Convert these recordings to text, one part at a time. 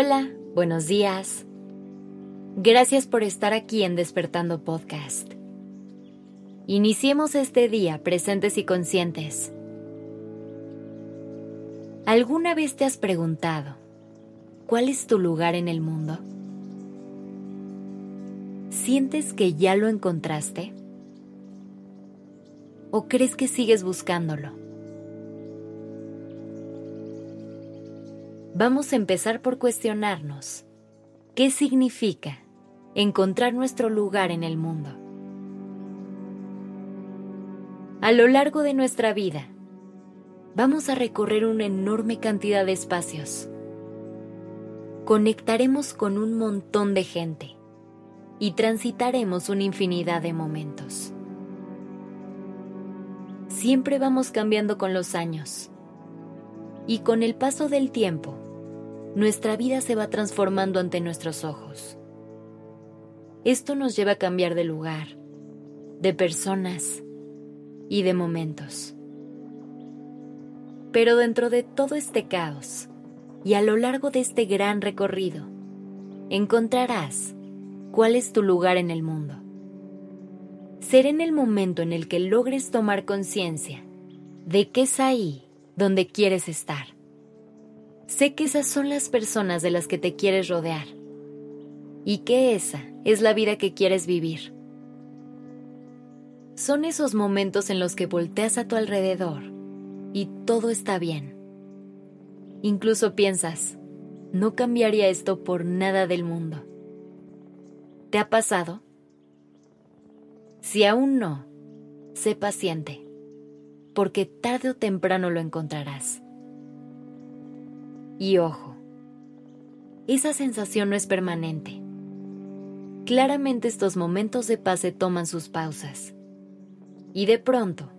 Hola, buenos días. Gracias por estar aquí en Despertando Podcast. Iniciemos este día presentes y conscientes. ¿Alguna vez te has preguntado cuál es tu lugar en el mundo? ¿Sientes que ya lo encontraste? ¿O crees que sigues buscándolo? Vamos a empezar por cuestionarnos qué significa encontrar nuestro lugar en el mundo. A lo largo de nuestra vida, vamos a recorrer una enorme cantidad de espacios. Conectaremos con un montón de gente y transitaremos una infinidad de momentos. Siempre vamos cambiando con los años y con el paso del tiempo, nuestra vida se va transformando ante nuestros ojos. Esto nos lleva a cambiar de lugar, de personas y de momentos. Pero dentro de todo este caos y a lo largo de este gran recorrido, encontrarás cuál es tu lugar en el mundo. Será en el momento en el que logres tomar conciencia de que es ahí donde quieres estar. Sé que esas son las personas de las que te quieres rodear y que esa es la vida que quieres vivir. Son esos momentos en los que volteas a tu alrededor y todo está bien. Incluso piensas, no cambiaría esto por nada del mundo. ¿Te ha pasado? Si aún no, sé paciente, porque tarde o temprano lo encontrarás. Y ojo, esa sensación no es permanente. Claramente estos momentos de paz se toman sus pausas y de pronto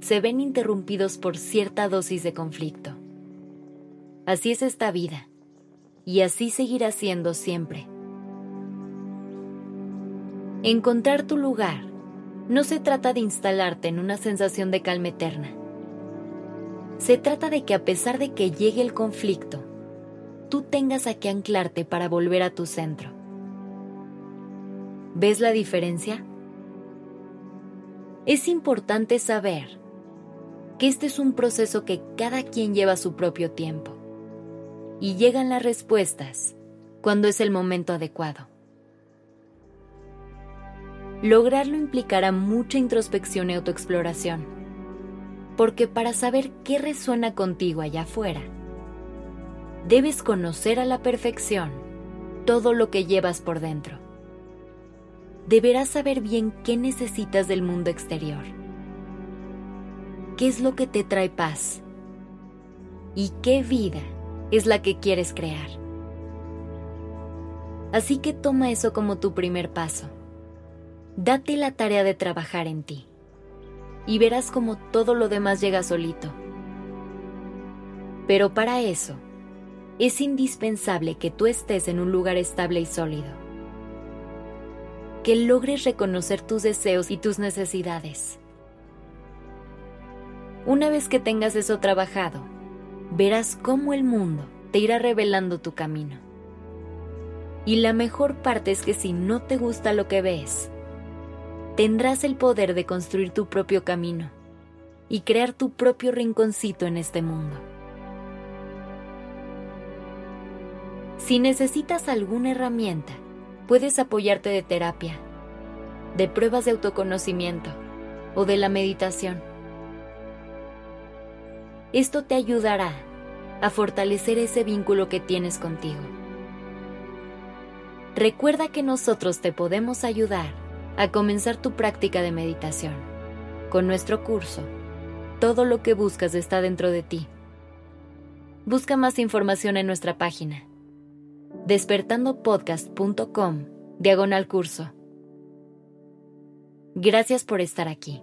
se ven interrumpidos por cierta dosis de conflicto. Así es esta vida y así seguirá siendo siempre. Encontrar tu lugar no se trata de instalarte en una sensación de calma eterna se trata de que a pesar de que llegue el conflicto, tú tengas a qué anclarte para volver a tu centro. ¿Ves la diferencia? Es importante saber que este es un proceso que cada quien lleva su propio tiempo y llegan las respuestas cuando es el momento adecuado. Lograrlo implicará mucha introspección y autoexploración porque para saber qué resuena contigo allá afuera, debes conocer a la perfección todo lo que llevas por dentro. Deberás saber bien qué necesitas del mundo exterior, qué es lo que te trae paz y qué vida es la que quieres crear. Así que toma eso como tu primer paso. Date la tarea de trabajar en ti y verás como todo lo demás llega solito. Pero para eso, es indispensable que tú estés en un lugar estable y sólido. Que logres reconocer tus deseos y tus necesidades. Una vez que tengas eso trabajado, verás cómo el mundo te irá revelando tu camino. Y la mejor parte es que si no te gusta lo que ves, tendrás el poder de construir tu propio camino y crear tu propio rinconcito en este mundo. Si necesitas alguna herramienta, puedes apoyarte de terapia, de pruebas de autoconocimiento o de la meditación. Esto te ayudará a fortalecer ese vínculo que tienes contigo. Recuerda que nosotros te podemos ayudar a comenzar tu práctica de meditación. Con nuestro curso, todo lo que buscas está dentro de ti. Busca más información en nuestra página despertandopodcast.com diagonal curso. Gracias por estar aquí.